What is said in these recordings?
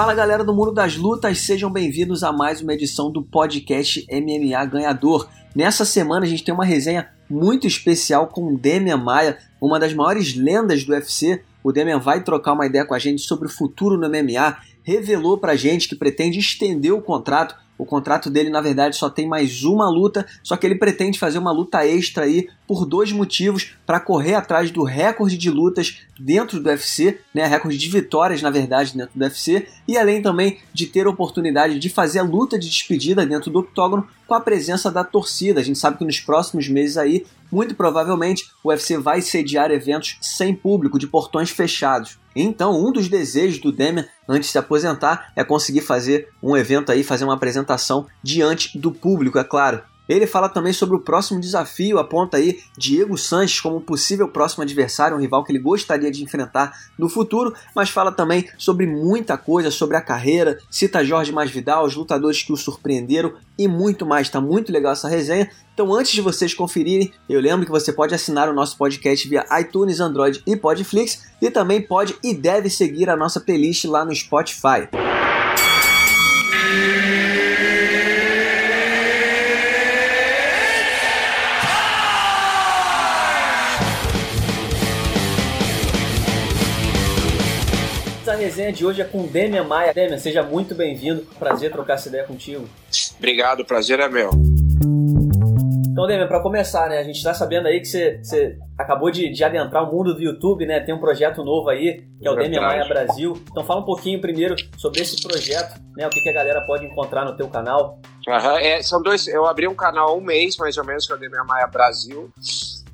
Fala galera do Mundo das Lutas, sejam bem-vindos a mais uma edição do podcast MMA Ganhador. Nessa semana a gente tem uma resenha muito especial com Demian Maia, uma das maiores lendas do UFC. O Demian vai trocar uma ideia com a gente sobre o futuro no MMA, revelou pra gente que pretende estender o contrato o contrato dele, na verdade, só tem mais uma luta, só que ele pretende fazer uma luta extra aí por dois motivos: para correr atrás do recorde de lutas dentro do UFC, né, recorde de vitórias, na verdade, dentro do UFC, e além também de ter a oportunidade de fazer a luta de despedida dentro do octógono com a presença da torcida. A gente sabe que nos próximos meses aí, muito provavelmente, o UFC vai sediar eventos sem público, de portões fechados. Então, um dos desejos do Demian antes de se aposentar é conseguir fazer um evento aí, fazer uma apresentação diante do público, é claro. Ele fala também sobre o próximo desafio, aponta aí Diego Sanches como possível próximo adversário, um rival que ele gostaria de enfrentar no futuro, mas fala também sobre muita coisa, sobre a carreira, cita Jorge Masvidal, os lutadores que o surpreenderam e muito mais. Tá muito legal essa resenha. Então, antes de vocês conferirem, eu lembro que você pode assinar o nosso podcast via iTunes, Android e Podflix e também pode e deve seguir a nossa playlist lá no Spotify. Resenha de hoje é com Demian Maia. Demian, seja muito bem-vindo. Prazer trocar essa ideia contigo. Obrigado, prazer é meu. Então, Demian, para começar, né, a gente está sabendo aí que você, acabou de, de, adentrar o mundo do YouTube, né? Tem um projeto novo aí, que é o Demian Maia Brasil. Então fala um pouquinho primeiro sobre esse projeto, né? O que, que a galera pode encontrar no teu canal. Uhum, é, são dois. Eu abri um canal há um mês, mais ou menos, que é o Demian Maia Brasil.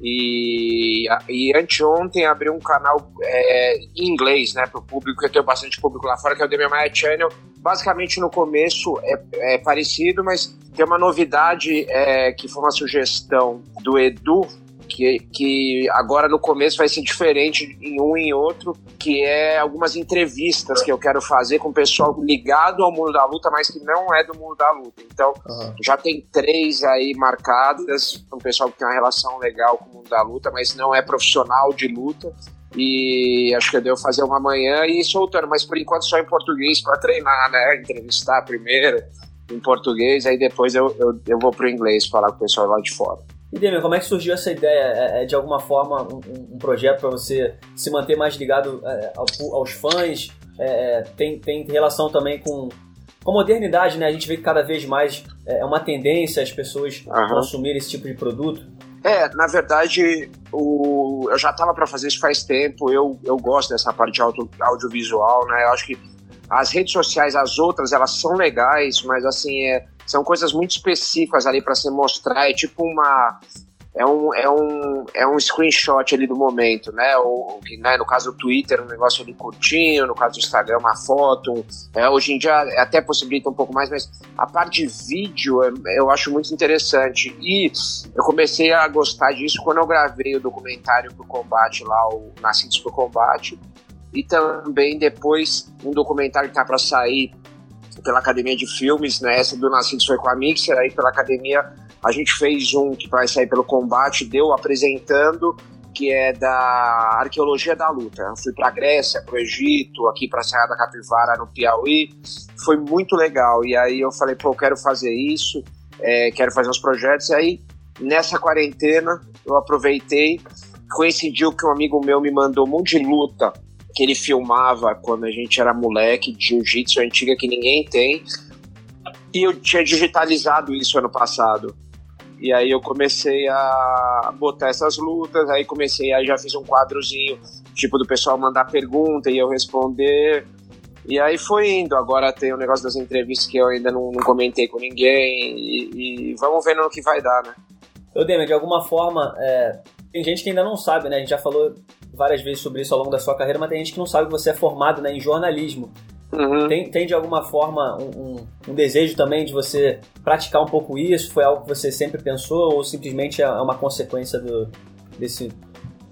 E, e anteontem abri um canal é, em inglês, né, para o público, eu tenho bastante público lá fora, que é o The My Channel. Basicamente, no começo é, é parecido, mas tem uma novidade é, que foi uma sugestão do Edu, que, que agora no começo vai ser diferente em um e em outro, que é algumas entrevistas que eu quero fazer com o pessoal ligado ao mundo da luta, mas que não é do mundo da luta. Então, uhum. já tem três aí marcadas, um pessoal que tem uma relação legal com o mundo da luta, mas não é profissional de luta. E acho que eu devo fazer uma manhã e soltando, mas por enquanto só em português para treinar, né? Entrevistar primeiro em português, aí depois eu, eu, eu vou pro inglês falar com o pessoal lá de fora. E Demian, como é que surgiu essa ideia? É, é de alguma forma um, um projeto para você se manter mais ligado é, aos fãs? É, é, tem, tem relação também com, com a modernidade, né? A gente vê que cada vez mais é, uma tendência as pessoas uhum. consumirem esse tipo de produto. É, na verdade, o, eu já estava para fazer isso faz tempo. Eu, eu gosto dessa parte audio, audiovisual, né? Eu acho que as redes sociais, as outras, elas são legais, mas assim, é, são coisas muito específicas ali para se mostrar. É tipo uma. É um, é, um, é um screenshot ali do momento, né? Ou, né, no caso do Twitter, um negócio ali curtinho, no caso do Instagram, uma foto. É, hoje em dia até possibilita um pouco mais, mas a parte de vídeo é, eu acho muito interessante. E eu comecei a gostar disso quando eu gravei o documentário pro combate lá, o Nascidos pro Combate. E também depois um documentário que tá para sair pela Academia de Filmes, né? Essa do Nascidos foi com a Mixer, aí pela Academia a gente fez um que vai sair pelo combate, deu apresentando, que é da arqueologia da luta. Eu fui para Grécia, para o Egito, aqui para a Serra da Capivara, no Piauí. Foi muito legal. E aí eu falei, pô, eu quero fazer isso, é, quero fazer uns projetos. E aí, nessa quarentena, eu aproveitei, coincidiu que um amigo meu me mandou um monte de luta que ele filmava quando a gente era moleque, de jiu-jitsu antiga que ninguém tem. E eu tinha digitalizado isso ano passado. E aí eu comecei a botar essas lutas, aí comecei, aí já fiz um quadrozinho, tipo, do pessoal mandar pergunta e eu responder. E aí foi indo. Agora tem o negócio das entrevistas que eu ainda não, não comentei com ninguém. E, e, vamos vendo no que vai dar, né? Eu, Demi, de alguma forma, é, tem gente que ainda não sabe, né? A gente já falou várias vezes sobre isso ao longo da sua carreira, mas tem gente que não sabe que você é formado né, em jornalismo. Uhum. Tem, tem de alguma forma um, um, um, desejo também de você praticar um pouco isso? Foi algo que você sempre pensou ou simplesmente é uma consequência do, desse,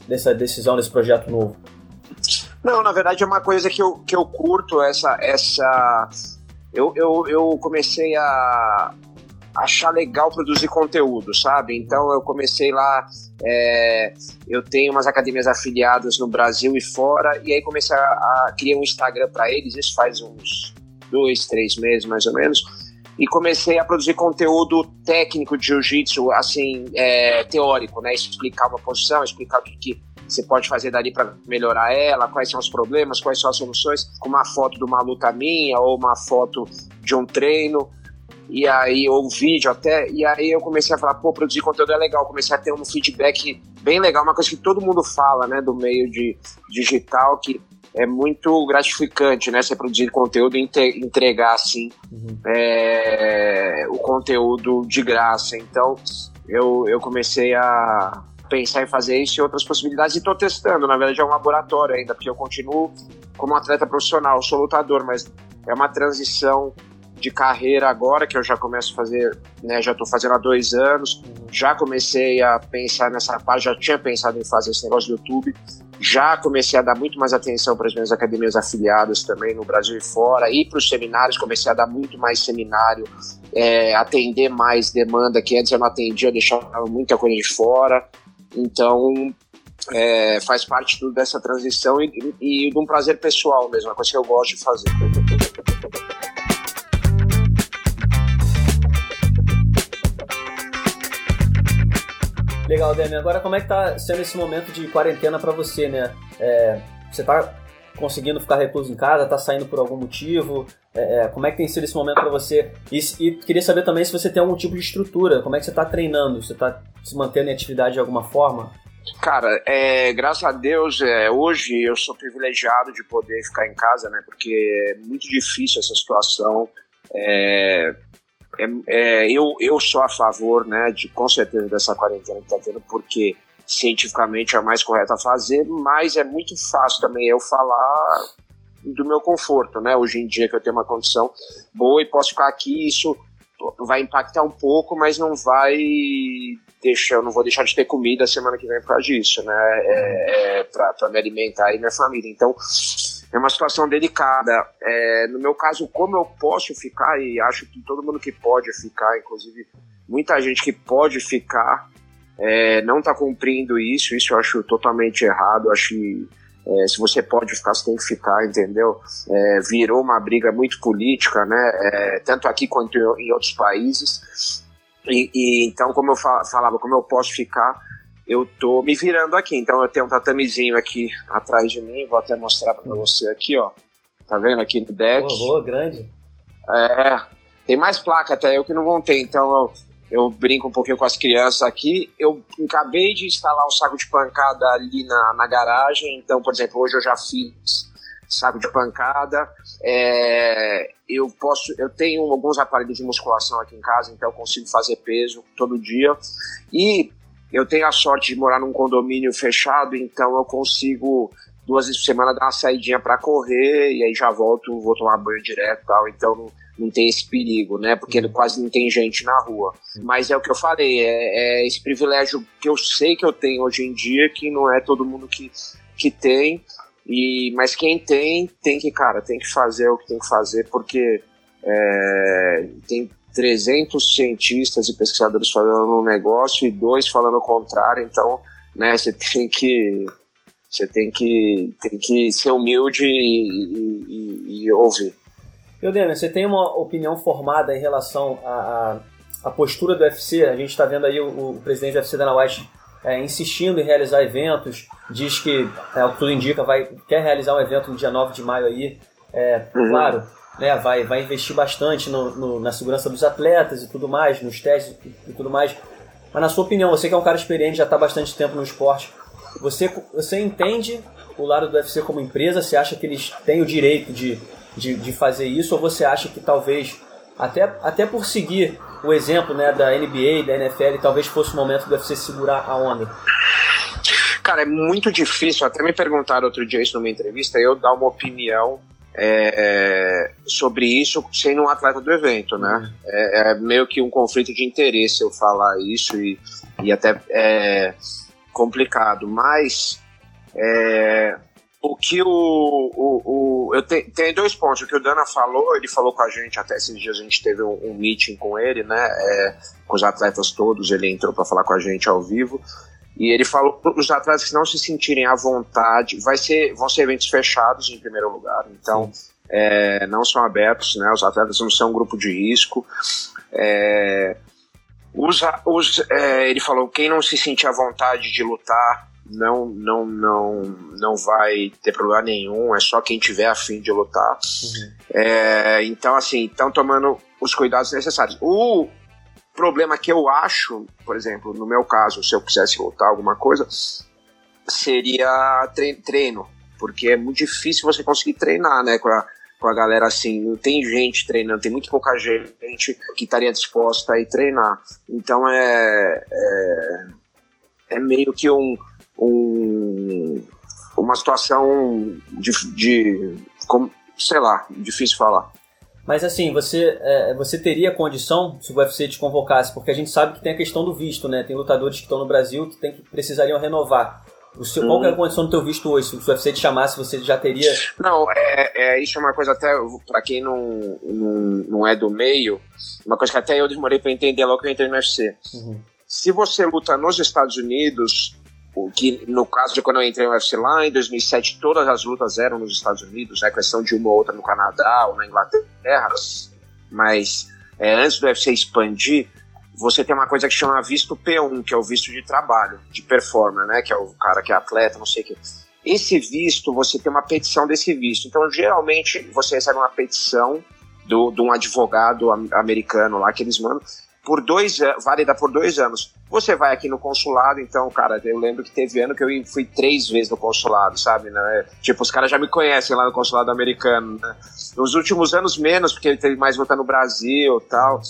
dessa decisão, desse projeto novo? Não, na verdade é uma coisa que eu, que eu curto, essa. essa eu, eu, eu comecei a, achar legal produzir conteúdo, sabe? Então eu comecei lá, é, eu tenho umas academias afiliadas no Brasil e fora, e aí comecei a, a criar um Instagram para eles, isso faz uns dois, três meses mais ou menos, e comecei a produzir conteúdo técnico de jiu-jitsu, assim, é, teórico, né? Explicar uma posição, explicar o que, que você pode fazer dali para melhorar ela, quais são os problemas, quais são as soluções, com uma foto de uma luta minha ou uma foto de um treino e aí ou um vídeo até, e aí eu comecei a falar, pô, produzir conteúdo é legal, comecei a ter um feedback bem legal, uma coisa que todo mundo fala, né, do meio de digital, que é muito gratificante, né, você produzir conteúdo e entregar, assim, uhum. é, o conteúdo de graça, então eu, eu comecei a pensar em fazer isso e outras possibilidades e estou testando, na verdade é um laboratório ainda, porque eu continuo como atleta profissional, sou lutador, mas é uma transição de carreira agora, que eu já começo a fazer, né, já estou fazendo há dois anos, já comecei a pensar nessa parte, já tinha pensado em fazer esse negócio do YouTube, já comecei a dar muito mais atenção para as minhas academias afiliadas também no Brasil e fora, e para os seminários, comecei a dar muito mais seminário, é, atender mais demanda que antes eu não atendia, deixava muita coisa de fora, então é, faz parte tudo dessa transição e, e, e de um prazer pessoal mesmo, uma coisa que eu gosto de fazer. Legal, Demi. Agora, como é que tá sendo esse momento de quarentena para você, né? É, você tá conseguindo ficar recluso em casa? Tá saindo por algum motivo? É, é como é que tem sido esse momento para você? E, e, queria saber também se você tem algum tipo de estrutura. Como é que você tá treinando? Você tá se mantendo em atividade de alguma forma? Cara, é, graças a Deus, é, hoje eu sou privilegiado de poder ficar em casa, né? Porque é muito difícil essa situação. É, é, é, eu, eu sou a favor, né, de com certeza dessa quarentena que está tendo, porque cientificamente é mais correta a fazer, mas é muito fácil também eu falar do meu conforto, né? Hoje em dia que eu tenho uma condição boa e posso ficar aqui, isso vai impactar um pouco, mas não vai deixar, eu não vou deixar de ter comida semana que vem por causa disso, né? É, é para me alimentar e minha família. Então, é uma situação delicada. É, no meu caso, como eu posso ficar, e acho que todo mundo que pode ficar, inclusive muita gente que pode ficar, é, não está cumprindo isso, isso eu acho totalmente errado, acho que é, se você pode ficar, você tem que ficar, entendeu? É, virou uma briga muito política, né? É, tanto aqui quanto em outros países. E, e, então, como eu falava, como eu posso ficar, eu tô me virando aqui. Então eu tenho um tatamezinho aqui atrás de mim, vou até mostrar para você aqui, ó. Tá vendo aqui no deck? Boa, grande. É, tem mais placa até eu que não ter, então eu, eu brinco um pouquinho com as crianças aqui. Eu acabei de instalar um saco de pancada ali na, na garagem, então, por exemplo, hoje eu já fiz saco de pancada. É, eu posso, eu tenho alguns aparelhos de musculação aqui em casa, então eu consigo fazer peso todo dia. E eu tenho a sorte de morar num condomínio fechado, então eu consigo duas vezes por semana dar uma saidinha para correr e aí já volto, vou tomar banho direto e tal. Então não, não tem esse perigo, né? Porque uhum. quase não tem gente na rua. Mas é o que eu falei, é, é, esse privilégio que eu sei que eu tenho hoje em dia, que não é todo mundo que, que tem. E, mas quem tem, tem que, cara, tem que fazer o que tem que fazer, porque é, tem 300 cientistas e pesquisadores falando um negócio e dois falando o contrário, então, né, você tem que você tem que tem que ser humilde e, e, e ouvir. Eudêmio, você tem uma opinião formada em relação à, à, postura do UFC? A gente está vendo aí o, o, presidente do UFC, Dana White, é, insistindo em realizar eventos, diz que, é, o que tudo indica, vai, quer realizar um evento no dia 9 de maio aí. É, uhum. Claro, né, vai, vai investir bastante no, no, na segurança dos atletas e tudo mais, nos testes e tudo mais. Mas na sua opinião, você que é um cara experiente, já está bastante tempo no esporte, você, você entende o lado do UFC como empresa? Você acha que eles têm o direito de, de, de fazer isso? Ou você acha que talvez, até, até por seguir o exemplo né, da NBA, da NFL, talvez fosse o momento do UFC segurar a onda? Cara, é muito difícil. Até me perguntaram outro dia isso numa entrevista, eu dar uma opinião é, é, sobre isso sendo um atleta do evento, né? É, é, meio que um conflito de interesse eu falar isso e, e até é complicado, mas é, o que o, o, o eu te, tem dois pontos. O que o Dana falou, ele falou com a gente até esses dias a gente teve um, um meeting com ele, né? É, com os atletas todos, ele entrou para falar com a gente ao vivo. E ele falou para os atletas que não se sentirem à vontade, vai ser, vão ser eventos fechados em primeiro lugar. Então, é, não são abertos, né? Os atletas não são um grupo de risco. É, os, os, é, ele falou quem não se sentir à vontade de lutar não não não não vai ter problema nenhum é só quem tiver afim de lutar uhum. é, então assim estão tomando os cuidados necessários o problema que eu acho por exemplo no meu caso se eu quisesse lutar alguma coisa seria treino porque é muito difícil você conseguir treinar né com a, com a galera assim, não tem gente treinando, tem muito pouca gente que estaria disposta a ir treinar. Então é, é, é meio que um, um, uma situação de, de como, sei lá, difícil falar. Mas assim, você, é, você teria condição se o UFC te convocasse? Porque a gente sabe que tem a questão do visto, né? Tem lutadores que estão no Brasil que, tem, que precisariam renovar. O seu, qual é a hum. condição do teu visto hoje? Se o UFC te chamasse, você já teria. Não, é, é isso é uma coisa até para quem não, não, não é do meio, uma coisa que até eu demorei para entender logo que eu entrei no UFC. Uhum. Se você luta nos Estados Unidos, o que no caso de quando eu entrei no UFC lá em 2007, todas as lutas eram nos Estados Unidos, né? Questão de uma ou outra no Canadá ou na Inglaterra, mas é, antes do UFC expandir, você tem uma coisa que chama visto P1, que é o visto de trabalho, de performance, né? Que é o cara que é atleta, não sei o que. Esse visto, você tem uma petição desse visto. Então, geralmente, você recebe uma petição do, de um advogado americano lá que eles mandam por dois válida por dois anos. Você vai aqui no consulado, então, cara, eu lembro que teve ano que eu fui três vezes no consulado, sabe? Né? Tipo, os caras já me conhecem lá no consulado americano. Né? Nos últimos anos menos, porque ele teve mais voltar no Brasil tal,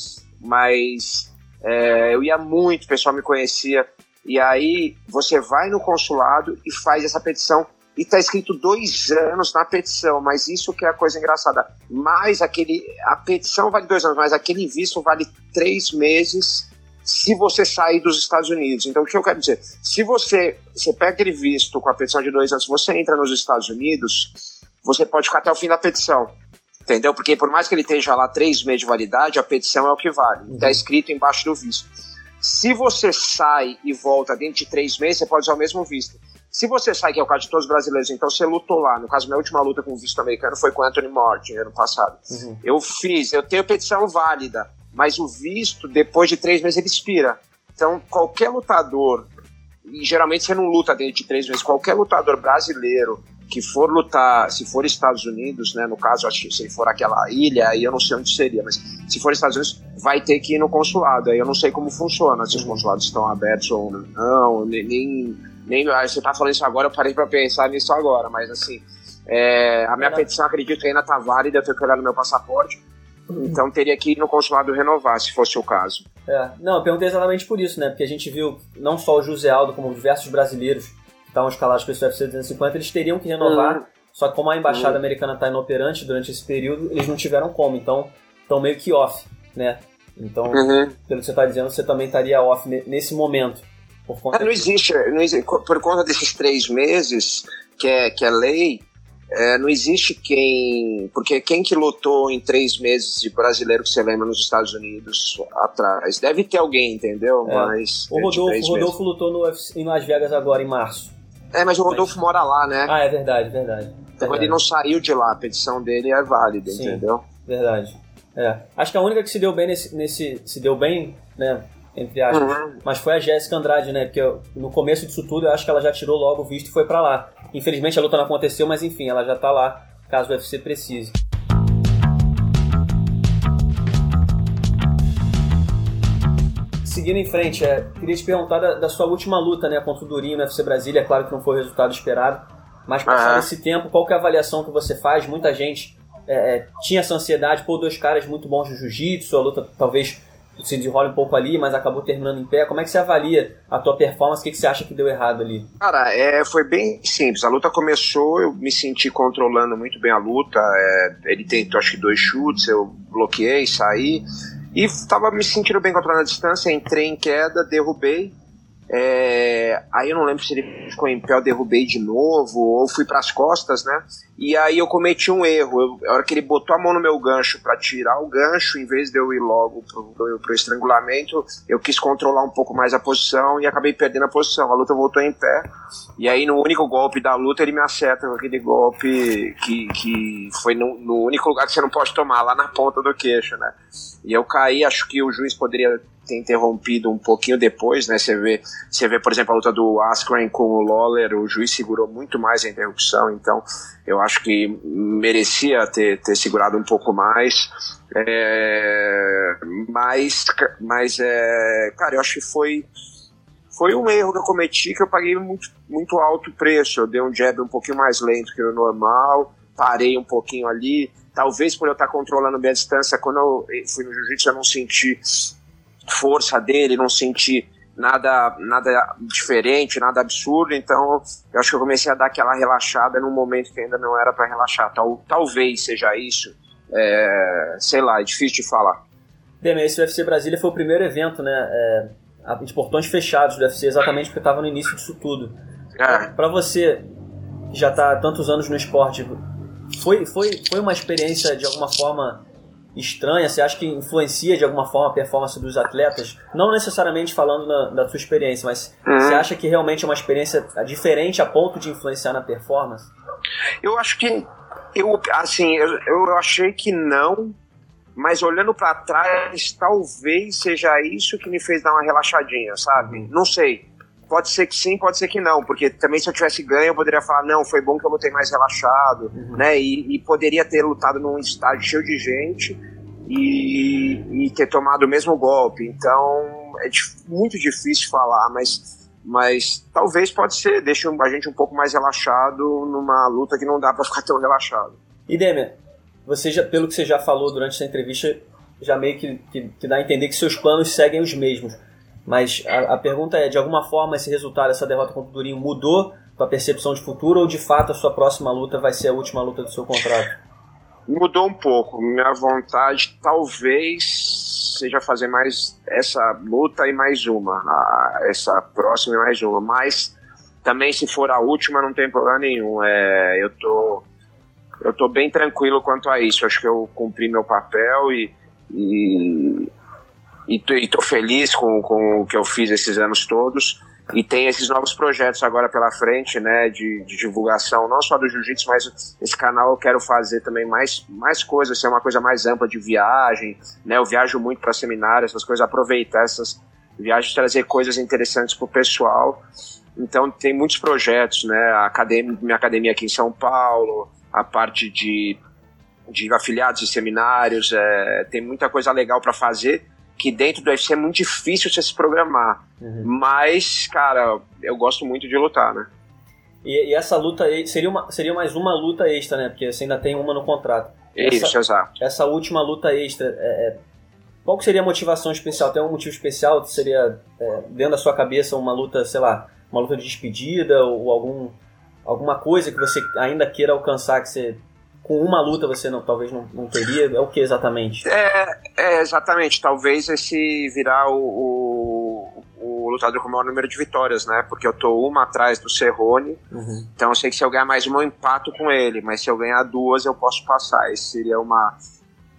mas é, eu ia muito, o pessoal me conhecia. E aí você vai no consulado e faz essa petição. E está escrito dois anos na petição, mas isso que é a coisa engraçada. Mais aquele. A petição vale dois anos, mas aquele visto vale três meses se você sair dos Estados Unidos. Então, o que eu quero dizer? Se você, você pega aquele visto com a petição de dois anos, você entra nos Estados Unidos, você pode ficar até o fim da petição. Entendeu? Porque por mais que ele esteja lá três meses de validade, a petição é o que vale. Está uhum. escrito embaixo do visto. Se você sai e volta dentro de três meses, você pode usar o mesmo visto. Se você sai, que é o caso de todos os brasileiros, então você lutou lá. No caso, minha última luta com o visto americano foi com Anthony Morton, ano passado. Uhum. Eu fiz, eu tenho petição válida, mas o visto, depois de três meses, ele expira. Então, qualquer lutador, e geralmente você não luta dentro de três meses, qualquer lutador brasileiro que for lutar, se for Estados Unidos, né, no caso, acho que se for aquela ilha, aí eu não sei onde seria, mas se for Estados Unidos, vai ter que ir no consulado. Aí eu não sei como funciona, se os consulados estão abertos ou não, nem. Nem você tá falando isso agora, eu parei para pensar nisso agora, mas assim, é, a minha petição acredito que ainda tá válida, eu tenho que olhar no meu passaporte. Então teria que ir no consulado renovar, se fosse o caso. É, não, eu perguntei exatamente por isso, né? Porque a gente viu não só o José Aldo, como diversos brasileiros estavam escalados para esse UFC 250, eles teriam que renovar. Uhum. Só que como a embaixada uhum. americana está inoperante durante esse período, eles não tiveram como. Então, estão meio que off, né? Então, uhum. pelo que você está dizendo, você também estaria off nesse momento. Conta é, não, existe, não existe, por conta desses três meses que é, que é lei, é, não existe quem. Porque quem que lutou em três meses de brasileiro que você lembra nos Estados Unidos atrás? Deve ter alguém, entendeu? É. Mas. O Rodolfo, Rodolfo lutou no, em Las Vegas agora, em março. É, mas o Rodolfo mas... mora lá, né? Ah, é verdade, verdade. Então verdade. ele não saiu de lá, a petição dele é válida, Sim, entendeu? Verdade. É. Acho que a única que se deu bem nesse. nesse se deu bem, né? Entre aspas. Uhum. Mas foi a Jéssica Andrade, né? Porque no começo disso tudo eu acho que ela já tirou logo o visto e foi para lá. Infelizmente a luta não aconteceu, mas enfim, ela já tá lá, caso o UFC precise. seguindo em frente, é, queria te perguntar da, da, sua última luta né, contra o Durinho no UFC Brasília. É claro que não foi o resultado esperado, mas passado esse tempo, qual que é a avaliação que você faz? Muita gente é, é tinha essa ansiedade, por dois caras muito bons de jiu-jitsu, a luta talvez se desenrola um pouco ali, mas acabou terminando em pé. Como é que você avalia a tua performance? O que, que você acha que deu errado ali? Cara, é, foi bem simples. A luta começou, eu me senti controlando muito bem a luta. É, ele tentou, acho que, dois chutes, eu bloqueei, saí. E estava me sentindo bem controlando a distância, entrei em queda, derrubei. É, aí eu não lembro se ele ficou em pé, eu derrubei de novo, ou fui para as costas, né? E aí eu cometi um erro. Eu, a hora que ele botou a mão no meu gancho para tirar o gancho, em vez de eu ir logo pro, pro, estrangulamento, eu quis controlar um pouco mais a posição e acabei perdendo a posição. A luta voltou em pé. E aí no único golpe da luta ele me acerta com aquele golpe que, que foi no, no único lugar que você não pode tomar, lá na ponta do queixo, né? E eu caí, acho que o juiz poderia ter interrompido um pouquinho depois, né? Você vê, você vê, por exemplo, a luta do Askren com o Lawler, o juiz segurou muito mais a interrupção, então eu acho que merecia ter, ter segurado um pouco mais. É, mas, mas é, cara, eu acho que foi foi um erro que eu cometi que eu paguei muito, muito alto preço. Eu dei um jab um pouquinho mais lento que o normal, parei um pouquinho ali. Talvez por eu estar controlando bem a distância, quando eu fui no jiu-jitsu eu não senti força dele, não senti nada nada diferente, nada absurdo, então eu acho que eu comecei a dar aquela relaxada num momento que ainda não era para relaxar. Tal, talvez seja isso, é, sei lá, é difícil de falar. Bem, esse UFC Brasília foi o primeiro evento, né, é, de portões fechados do UFC, exatamente porque estava no início disso tudo. É. Para você, que já está há tantos anos no esporte, foi, foi, foi uma experiência de alguma forma estranha? Você acha que influencia de alguma forma a performance dos atletas? Não necessariamente falando na, da sua experiência, mas uhum. você acha que realmente é uma experiência diferente a ponto de influenciar na performance? Eu acho que eu assim eu, eu achei que não, mas olhando para trás talvez seja isso que me fez dar uma relaxadinha, sabe? Uhum. Não sei. Pode ser que sim, pode ser que não, porque também se eu tivesse ganho eu poderia falar, não, foi bom que eu lutei mais relaxado, uhum. né? E, e, poderia ter lutado num estádio cheio de gente e, e ter tomado o mesmo golpe. Então é muito difícil falar, mas, mas talvez pode ser, deixa a gente um pouco mais relaxado numa luta que não dá para ficar tão relaxado. E Demian, você já, pelo que você já falou durante essa entrevista, já meio que, que, que dá a entender que seus planos seguem os mesmos. Mas a, a, pergunta é, de alguma forma esse resultado, essa derrota contra o Durinho mudou tua percepção de futuro ou de fato a sua próxima luta vai ser a última luta do seu contrato? Mudou um pouco. Minha vontade talvez seja fazer mais essa luta e mais uma. essa próxima e mais uma. Mas também se for a última não tem problema nenhum. É, eu tô eu tô bem tranquilo quanto a isso. Acho que eu cumpri meu papel e, e e estou feliz com, com o que eu fiz esses anos todos. E tem esses novos projetos agora pela frente, né, de, de divulgação, não só do jiu-jitsu, mas esse canal eu quero fazer também mais, mais coisas, ser uma coisa mais ampla de viagem, né, eu viajo muito para seminários, essas coisas, aproveitar essas viagens, trazer coisas interessantes para o pessoal, então tem muitos projetos, né, a academia, minha academia aqui em São Paulo, a parte de, de afiliados e seminários, é, tem muita coisa legal para fazer, que dentro do UFC é muito difícil você se programar. Uhum. Mas, cara, eu gosto muito de lutar, né? E, e, essa luta seria, uma, seria mais uma luta extra, né? Porque você ainda tem uma no contrato. Isso, essa, exato. Essa última luta extra, é, é, qual seria a motivação especial? Tem um motivo especial? Seria, é, dentro da sua cabeça, uma luta, sei lá, uma luta de despedida ou algum, alguma coisa que você ainda queira alcançar que você com uma luta você não, talvez não, não teria? É o que exatamente? É, é exatamente. Talvez esse virar o, o, o, lutador com o maior número de vitórias, né? Porque eu tô uma atrás do Cerrone. Uhum. Então eu sei que se eu ganhar mais uma, eu empato com ele. Mas se eu ganhar duas, eu posso passar. Isso seria uma,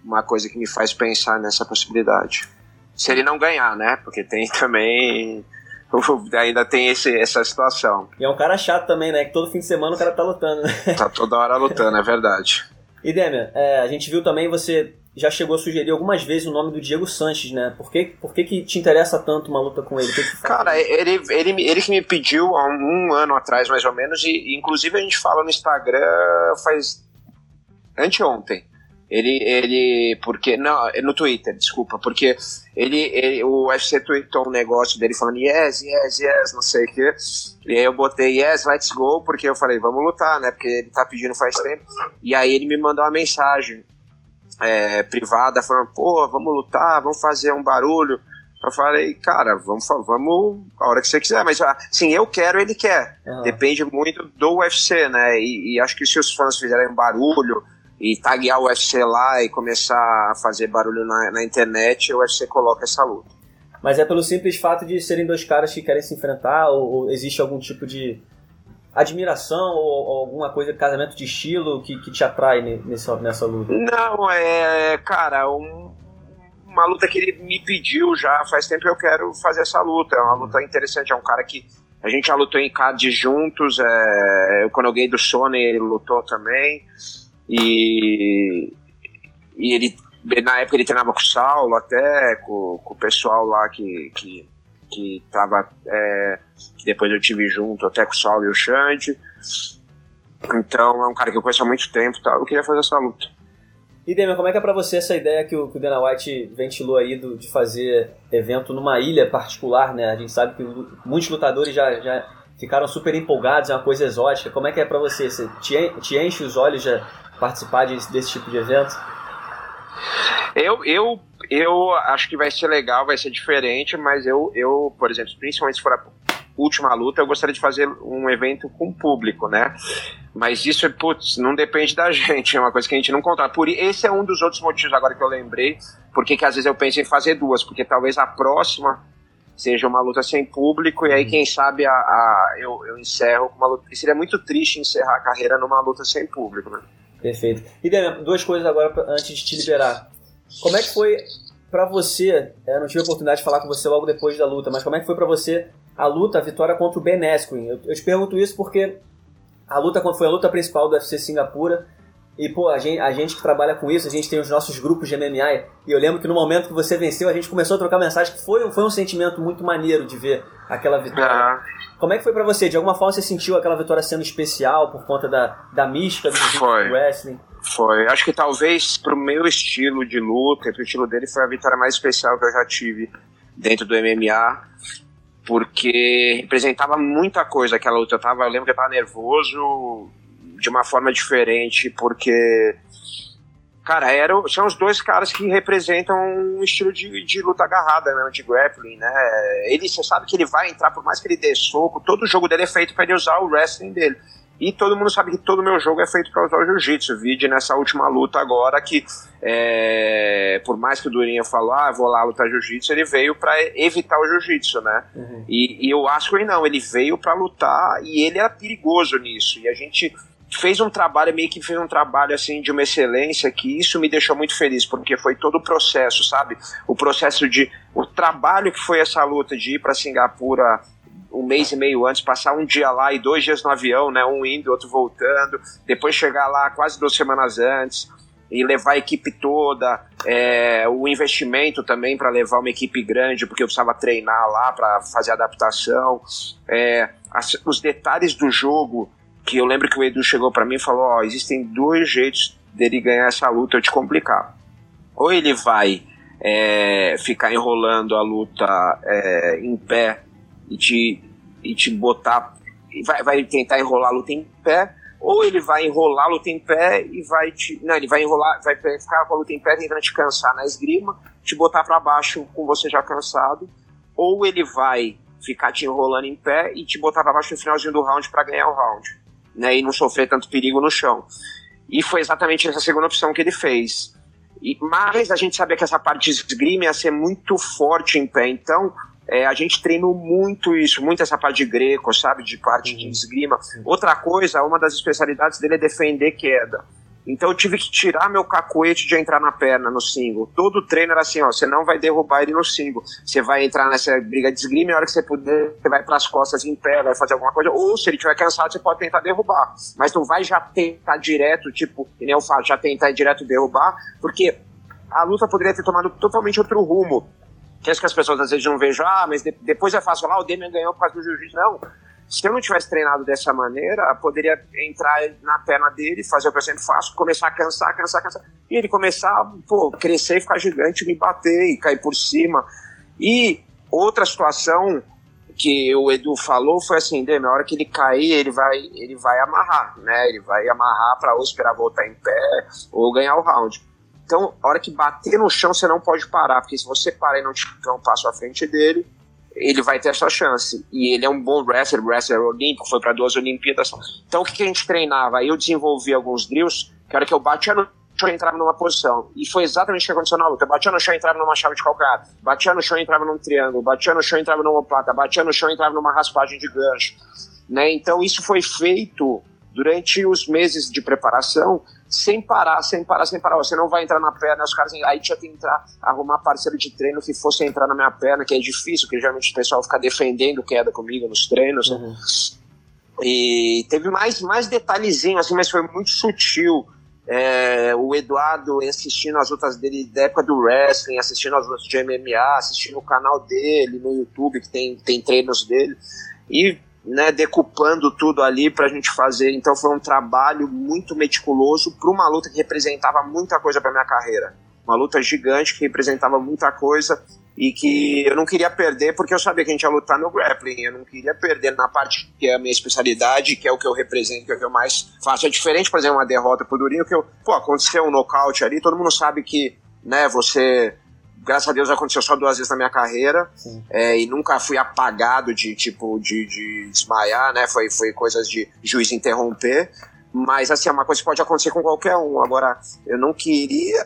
uma coisa que me faz pensar nessa possibilidade. Se ele não ganhar, né? Porque tem também ainda tem esse, essa situação. E é um cara chato também, né? Que todo fim de semana o cara tá lutando, né? Tá toda hora lutando, é verdade. E Demian, é, a gente viu também, você já chegou a sugerir algumas vezes o nome do Diego Sanches, né? Por que, por que, que te interessa tanto uma luta com ele? Que que cara, ele, ele, ele que me pediu há um, ano atrás, mais ou menos, e, e inclusive a gente fala no Instagram faz anteontem. Ele, ele, porque, não, no Twitter, desculpa, porque ele, ele o UFC tweetou um negócio dele falando yes, yes, yes, não sei o que, e aí eu botei yes, let's go, porque eu falei, vamos lutar, né, porque ele tá pedindo faz tempo, e aí ele me mandou uma mensagem é, privada falando, pô, vamos lutar, vamos fazer um barulho, eu falei, cara, vamos, vamos a hora que você quiser, mas assim, eu quero, ele quer, uhum. depende muito do UFC, né, e, e acho que se os fãs fizerem um barulho, e taguear o UFC lá e começar a fazer barulho na, na internet, o UFC coloca essa luta. Mas é pelo simples fato de serem dois caras que querem se enfrentar ou, ou existe algum tipo de admiração ou, ou, alguma coisa, casamento de estilo que, que te atrai nessa, nessa luta? Não, é, cara, um, uma luta que ele me pediu já faz tempo que eu quero fazer essa luta. É uma luta interessante, é um cara que a gente já lutou em CAD juntos, é, quando eu ganhei do Sony ele lutou também. E, e ele, na época ele treinava com o Saulo até, com, com o pessoal lá que, que, que tava, é, que depois eu tive junto até com o Saulo e o Xande. Então é um cara que eu conheço há muito tempo tá? eu queria fazer essa luta. E Demian, como é que é pra você essa ideia que o, que o Dana White ventilou aí do, de fazer evento numa ilha particular, né? A gente sabe que muitos lutadores já, já ficaram super empolgados, é uma coisa exótica. Como é que é pra você? Você te, te enche os olhos já participar de, desse tipo de evento? Eu, eu, eu acho que vai ser legal, vai ser diferente, mas eu, eu por exemplo, principalmente se for a última luta, eu gostaria de fazer um evento com público, né? Mas isso, putz, não depende da gente, é uma coisa que a gente não controla. Por esse é um dos outros motivos agora que eu lembrei, porque que às vezes eu penso em fazer duas, porque talvez a próxima seja uma luta sem público, e aí, uhum. quem sabe, a, a eu, eu encerro com uma luta. E seria muito triste encerrar a carreira numa luta sem público, né? Perfeito. E duas coisas agora antes de te liberar. Como é que foi para você? Eu não tive a oportunidade de falar com você logo depois da luta, mas como é que foi para você a luta, a vitória contra o Ben Askren? Eu, eu te pergunto isso porque a luta foi a luta principal do UFC Singapura e, pô, a gente, a gente que trabalha com isso, a gente tem os nossos grupos de MMA. E eu lembro que no momento que você venceu, a gente começou a trocar mensagem, que foi, foi um sentimento muito maneiro de ver aquela vitória. Uhum. Como é que foi para você? De alguma forma você sentiu aquela vitória sendo especial por conta da, da mística do, foi. wrestling? Foi. Acho que talvez pro meu estilo de luta, pro estilo dele, foi a vitória mais especial que eu já tive dentro do MMA. Porque representava muita coisa aquela luta. Eu, tava, eu lembro que eu tava nervoso, de uma forma diferente, porque cara, eram, são os dois caras que representam um estilo de, de luta agarrada, né, de grappling, né? Ele, você sabe que ele vai entrar, por mais que ele dê soco, todo o jogo dele é feito para ele usar o wrestling dele. E todo mundo sabe que todo o meu jogo é feito para usar o jiu-jitsu. Vide nessa última luta agora que, é, por mais que o Durinha falou, ah, vou lá lutar jiu-jitsu, ele veio para evitar o jiu-jitsu, né? Uhum. E, e o Askren não, ele veio para lutar e ele era perigoso nisso. E a gente fez um trabalho, meio que fez um trabalho assim de uma excelência que isso me deixou muito feliz, porque foi todo o processo, sabe? O processo de. O trabalho que foi essa luta de ir para Singapura um mês e meio antes, passar um dia lá e dois dias no avião, né? Um indo, outro voltando, depois chegar lá quase duas semanas antes e levar a equipe toda, é, o investimento também para levar uma equipe grande, porque eu precisava treinar lá para fazer adaptação, é, as, os detalhes do jogo que eu lembro que o Edu chegou para mim e falou: Ó, oh, existem dois jeitos dele ganhar essa luta ou te complicar. Ou ele vai é, ficar enrolando a luta é, em pé e te, e te botar, vai, vai tentar enrolar a luta em pé, ou ele vai enrolar a luta em pé e vai te. Não, ele vai enrolar, vai ficar com a luta em pé tentando te cansar na esgrima, te botar para baixo com você já cansado, ou ele vai ficar te enrolando em pé e te botar para baixo no finalzinho do round para ganhar o round né, e não sofrer tanto perigo no chão. E foi exatamente essa segunda opção que ele fez. E, mas a gente sabia que essa parte de esgrima ia ser muito forte em pé, então é, a gente treinou muito isso, muito essa parte de greco, sabe, de parte de esgrima. Outra coisa, uma das especialidades dele é defender queda. Então eu tive que tirar meu cacoete de entrar na perna no single. Todo treino era assim, ó, você não vai derrubar ele no single. Você vai entrar nessa briga de esgrima e a hora que você puder, você vai para as costas em pé, vai fazer alguma coisa. Ou se ele estiver cansado, você pode tentar derrubar. Mas não vai já tentar direto, tipo, que nem eu falo, já tentar direto derrubar, porque a luta poderia ter tomado totalmente outro rumo. Que é isso que as pessoas às vezes não vejam, ah, mas de depois é fácil falar, ah, o Demian ganhou por causa do jiu-jitsu. Não se eu não tivesse treinado dessa maneira, poderia entrar na perna dele, fazer o que faço, começar a cansar, cansar, cansar. E ele começar, pô, crescer e ficar gigante, me bater e cair por cima. E outra situação que o Edu falou foi assim, na hora que ele cair, ele vai, ele vai amarrar, né? Ele vai amarrar para ou esperar voltar em pé ou ganhar o round. Então, a hora que bater no chão, você não pode parar, porque se você parar e não tiver um passo à frente dele, ele vai ter a sua chance. E ele é um bom wrestler, wrestler olímpico, foi para duas Olimpíadas. Então o que, que, a gente treinava? Eu desenvolvi alguns drills, que era que eu batia no chão e entrava numa posição. E foi exatamente o que aconteceu na luta. Batia no chão e entrava numa chave de calcanhar. Batia no chão e entrava num triângulo. Batia no chão e entrava numa plata. Batia no chão e entrava numa raspagem de gancho. Né? Então isso foi feito durante os meses de preparação, sem parar, sem parar, sem parar. Você não vai entrar na perna, os caras aí tinha que entrar, arrumar parceiro de treino que fosse entrar na minha perna, que é difícil, porque geralmente o pessoal fica defendendo queda comigo nos treinos. Né? Uhum. E teve mais, mais detalhezinho, assim, mas foi muito sutil. É, o Eduardo assistindo as lutas dele da época do wrestling, assistindo as lutas de MMA, assistindo o canal dele no YouTube, que tem, tem treinos dele. E né, decupando tudo ali para a gente fazer. Então foi um trabalho muito meticuloso para uma luta que representava muita coisa para minha carreira. Uma luta gigante que representava muita coisa e que eu não queria perder porque eu sabia que a gente ia lutar no grappling. Eu não queria perder na parte que é a minha especialidade, que é o que eu represento, que é o que eu mais faço. É diferente, por exemplo, uma derrota pro Durinho, que eu, pô, aconteceu um nocaute ali, todo mundo sabe que, né, você graças a Deus aconteceu só duas vezes na minha carreira é, e nunca fui apagado de tipo de, de desmaiar, né? Foi, foi coisas de juiz interromper, mas assim é uma coisa que pode acontecer com qualquer um. Agora eu não queria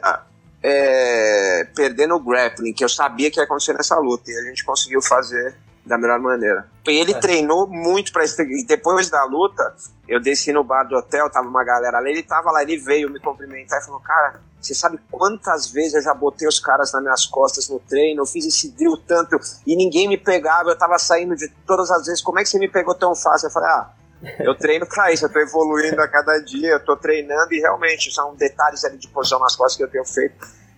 é, perder no grappling, que eu sabia que ia acontecer nessa luta e a gente conseguiu fazer da melhor maneira. Ele é. treinou muito para isso. E depois da luta, eu desci no bar do hotel, tava uma galera ali, ele tava lá, ele veio me cumprimentar e falou: Cara, você sabe quantas vezes eu já botei os caras nas minhas costas no treino, eu fiz esse drill tanto e ninguém me pegava, eu tava saindo de todas as vezes, como é que você me pegou tão fácil? Eu falei, ah, eu treino pra isso, eu tô evoluindo a cada dia, eu tô treinando e realmente são detalhes ali de posição nas costas que eu tenho feito.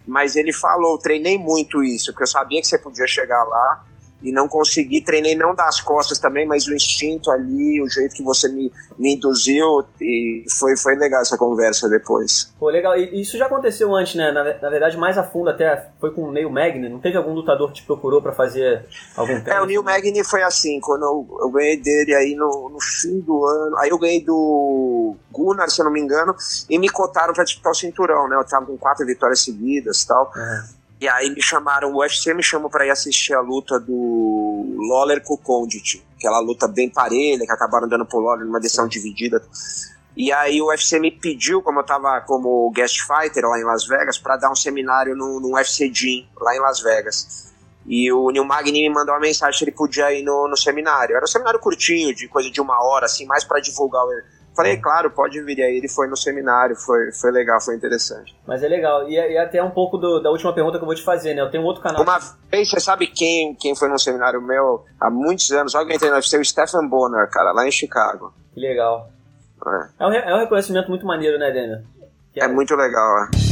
Mas ele falou, treinei muito isso, porque eu sabia que você podia chegar lá e não consegui, treinei não das costas também, mas o instinto ali, o jeito que você me, me induziu, e foi, foi legal essa conversa depois. Pô, legal, e isso já aconteceu antes, né? Na, na verdade, mais a fundo até, foi com o Neil Magny, não teve algum lutador que te procurou para fazer algum teste? É, o Neil Magny foi assim, quando eu, eu ganhei dele aí no, no fim do ano, aí eu ganhei do Gunnar, se eu não me engano, e me cotaram para disputar o cinturão, né? Eu tava com quatro vitórias seguidas e tal. Uhum. E aí me chamaram, o UFC me chamou para ir assistir a luta do Lawler com o Condit, aquela luta bem parelha, que acabaram dando pro Lawler numa decisão dividida. E aí o UFC me pediu, como eu tava como guest fighter lá em Las Vegas, para dar um seminário no, no UFC Gym, lá em Las Vegas. E o Neil Magny me mandou uma mensagem se ele podia ir no, no seminário. Era um seminário curtinho, de coisa de uma hora, assim, mais para divulgar o Falei, claro, pode vir. E aí ele foi no seminário, foi, foi legal, foi interessante. Mas é legal. E, e até um pouco do, da última pergunta que eu vou te fazer, né? Eu tenho um outro canal. Uma vez, você sabe quem, quem foi no seminário meu há muitos anos? Alguém tem no UFC, o Stephen Bonner, cara, lá em Chicago. Que legal. É, é, um, é um reconhecimento muito maneiro, né, Daniel? É, é muito legal, é.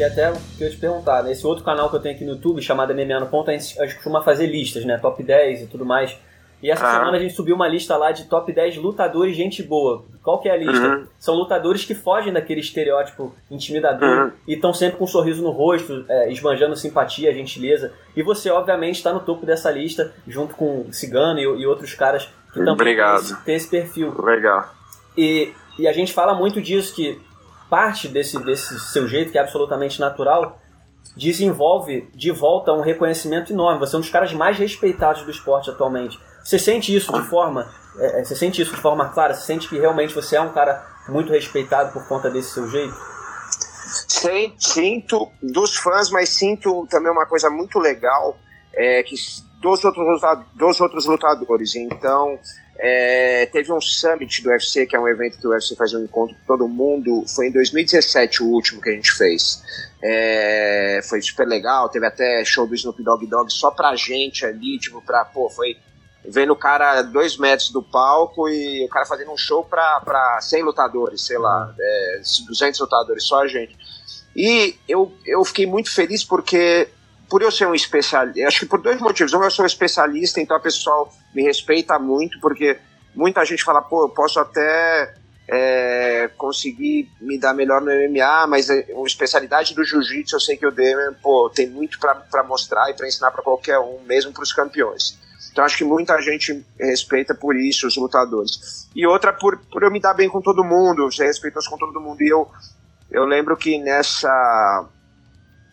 Que até que eu te perguntar, nesse outro canal que eu tenho aqui no YouTube, chamado MMA no Ponto, a gente, a gente costuma fazer listas, né? Top 10 e tudo mais. E essa ah. semana a gente subiu uma lista lá de top 10 lutadores gente boa. Qual que é a lista? Uhum. São lutadores que fogem daquele estereótipo intimidador uhum. e estão sempre com um sorriso no rosto, é, esbanjando simpatia, gentileza. E você, obviamente, está no topo dessa lista, junto com Cigano e, e outros caras que também Obrigado. Têm, esse, têm esse perfil. Legal. E, e a gente fala muito disso, que parte desse, desse seu jeito, que é absolutamente natural, desenvolve de volta um reconhecimento enorme. Você é um dos caras mais respeitados do esporte atualmente. Você sente isso de forma. É, é você sente isso de forma clara? Você sente que realmente você é um cara muito respeitado por conta desse seu jeito? Sinto dos fãs, mas sinto também uma coisa muito legal é que dos outros, dos outros lutadores. Então, é, teve um summit do UFC, que é um evento que o UFC faz um encontro com todo mundo. Foi em 2017 o último que a gente fez. É, foi super legal. Teve até show do Snoop Dogg Dogg só pra gente ali, tipo, pra, pô, foi vendo o cara dois metros do palco e o cara fazendo um show pra, pra 100 lutadores, sei lá, é, 200 lutadores, só a gente. E eu, eu fiquei muito feliz porque por eu ser um especialista, acho que por dois motivos. Um, eu sou um especialista, então o pessoal me respeita muito, porque muita gente fala, pô, eu posso até é, conseguir me dar melhor no MMA, mas a especialidade do jiu-jitsu, eu sei que o Demian, pô, tem muito para mostrar e para ensinar para qualquer um, mesmo para os campeões. Então acho que muita gente respeita por isso os lutadores. E outra por, por eu me dar bem com todo mundo, ser respeitoso com todo mundo. E eu, eu lembro que nessa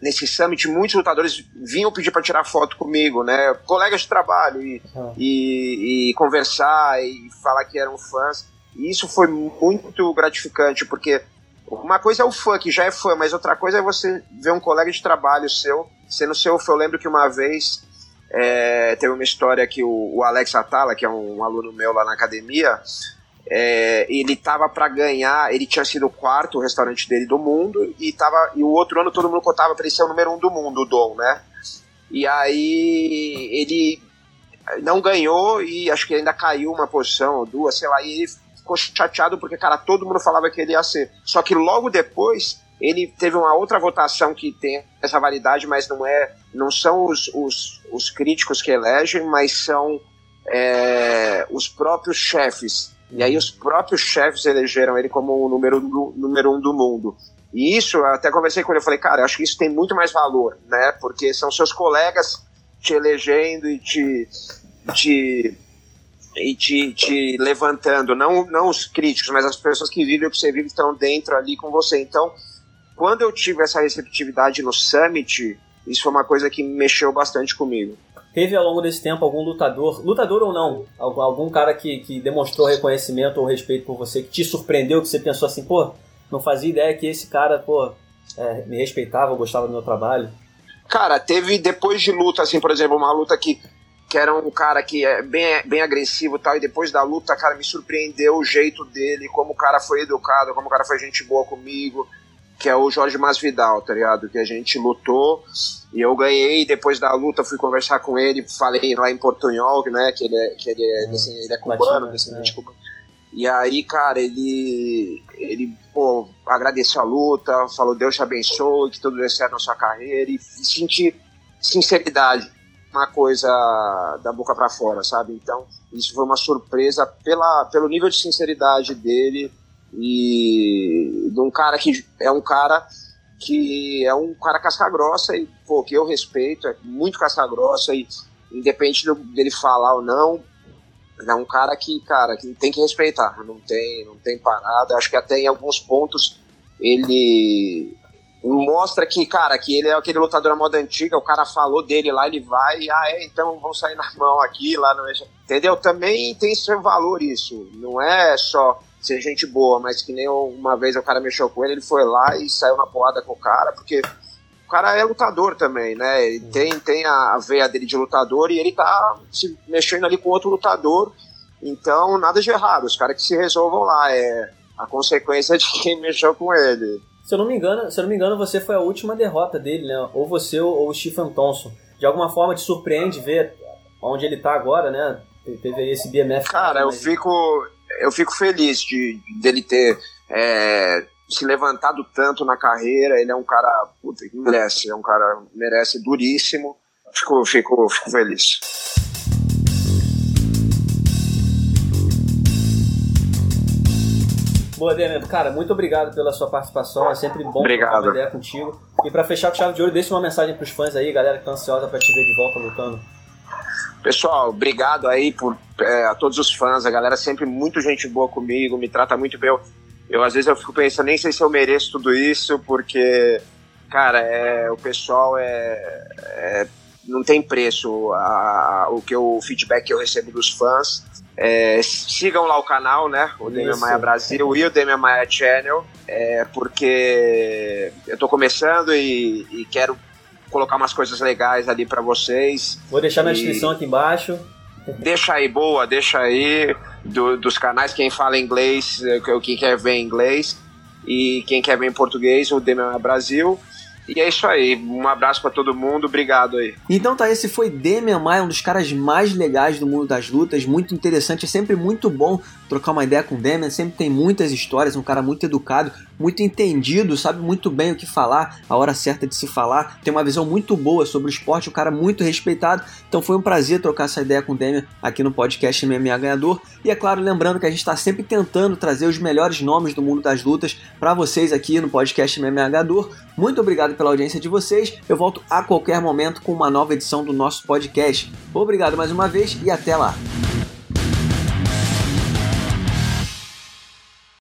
nesse summit, muitos lutadores vinham pedir para tirar foto comigo, né? Colegas de trabalho e, uhum. e, e, conversar e falar que eram fãs. E isso foi muito gratificante, porque uma coisa é o fã, que já é fã, mas outra coisa é você ver um colega de trabalho seu sendo seu fã. Eu lembro que uma vez é, teve uma história que o, o Alex Atala, que é um, um aluno meu lá na academia, é, ele tava para ganhar, ele tinha sido o quarto restaurante dele do mundo e tava e o outro ano todo mundo contava para ele ser o número um do mundo, o Dom, né? E aí ele não ganhou e acho que ainda caiu uma posição ou duas, sei lá, e ele ficou chateado porque, cara, todo mundo falava que ele ia ser. Só que logo depois ele teve uma outra votação que tem essa validade, mas não é, não são os, os, os críticos que elegem, mas são é, os próprios chefes e aí os próprios chefes elegeram ele como o número, número um do mundo. E isso, até conversei com ele, eu falei, cara, acho que isso tem muito mais valor, né? Porque são seus colegas te elegendo e te, te, e te, te levantando, não, não os críticos, mas as pessoas que vivem o que você vive estão dentro ali com você. Então, quando eu tive essa receptividade no Summit, isso foi uma coisa que mexeu bastante comigo. Teve ao longo desse tempo algum lutador, lutador ou não, algum cara que, que demonstrou reconhecimento ou respeito por você, que te surpreendeu, que você pensou assim, pô, não fazia ideia que esse cara, pô, é, me respeitava, gostava do meu trabalho? Cara, teve depois de luta, assim, por exemplo, uma luta que, que era um cara que é bem, bem agressivo e tal, e depois da luta, cara, me surpreendeu o jeito dele, como o cara foi educado, como o cara foi gente boa comigo que é o Jorge Masvidal, tá ligado? Que a gente lutou e eu ganhei. Depois da luta, fui conversar com ele, falei lá em Portunhol, né? Que ele é, que ele é, assim, ele é cubano, descendente é. cubano. E aí, cara, ele, ele pô, agradeceu a luta, falou Deus te abençoe, que tudo dê certo na sua carreira e, e senti sinceridade, uma coisa da boca para fora, sabe? Então, isso foi uma surpresa pela, pelo nível de sinceridade dele e de um cara que é um cara que é um cara casca grossa e pô, que eu respeito, é muito casca grossa e independente dele falar ou não, é um cara que, cara, que tem que respeitar, não tem, não tem parada. Acho que até em alguns pontos ele mostra que, cara, que ele é aquele lutador da moda antiga, o cara falou dele lá, ele vai, e, ah, é, então vamos sair na mão aqui, lá no. Entendeu? Também tem seu valor isso. Não é só ser gente boa, mas que nem uma vez o cara mexeu com ele, ele foi lá e saiu na porrada com o cara, porque o cara é lutador também, né? Ele tem, tem a veia dele de lutador e ele tá se mexendo ali com outro lutador, então nada de errado, os caras que se resolvam lá, é a consequência de quem mexeu com ele. Se eu não me engano, se eu não me engano, você foi a última derrota dele, né? Ou você ou o Stephen Thompson. De alguma forma te surpreende ver onde ele tá agora, né? Teve aí esse BMF. Cara, eu fico eu fico feliz de dele ter é, se levantado tanto na carreira. Ele é um cara puta, que merece, é um cara merece duríssimo. Fico, fico, fico feliz. Boa, Demian. Cara, muito obrigado pela sua participação. É sempre bom obrigado. trocar uma ideia contigo. E para fechar com chave de ouro, deixa uma mensagem para os fãs aí, galera que tá ansiosa para te ver de volta lutando. Pessoal, obrigado aí por, é, a todos os fãs, a galera sempre muito gente boa comigo, me trata muito bem. Eu, eu às vezes eu fico pensando, nem sei se eu mereço tudo isso, porque, cara, é, o pessoal é, é não tem preço a, o que o feedback que eu recebo dos fãs. É, sigam lá o canal, né? O Demian Maia Brasil e o Demian Maia Channel, é, porque eu tô começando e, e quero colocar umas coisas legais ali para vocês. Vou deixar na descrição aqui embaixo. Deixa aí, boa, deixa aí do, dos canais, quem fala inglês, eh, quem quer ver inglês e quem quer ver em português, o Demian Brasil. E é isso aí. Um abraço para todo mundo. Obrigado aí. Então tá, esse foi Demian Maia, um dos caras mais legais do mundo das lutas. Muito interessante. É sempre muito bom trocar uma ideia com o Demian. Sempre tem muitas histórias. Um cara muito educado, muito entendido, sabe muito bem o que falar, a hora certa de se falar. Tem uma visão muito boa sobre o esporte. Um cara muito respeitado. Então foi um prazer trocar essa ideia com o Demian aqui no podcast MMA Ganhador. E é claro, lembrando que a gente está sempre tentando trazer os melhores nomes do mundo das lutas para vocês aqui no podcast MMA Ganhador. Muito obrigado pela audiência de vocês. Eu volto a qualquer momento com uma nova edição do nosso podcast. Obrigado mais uma vez e até lá.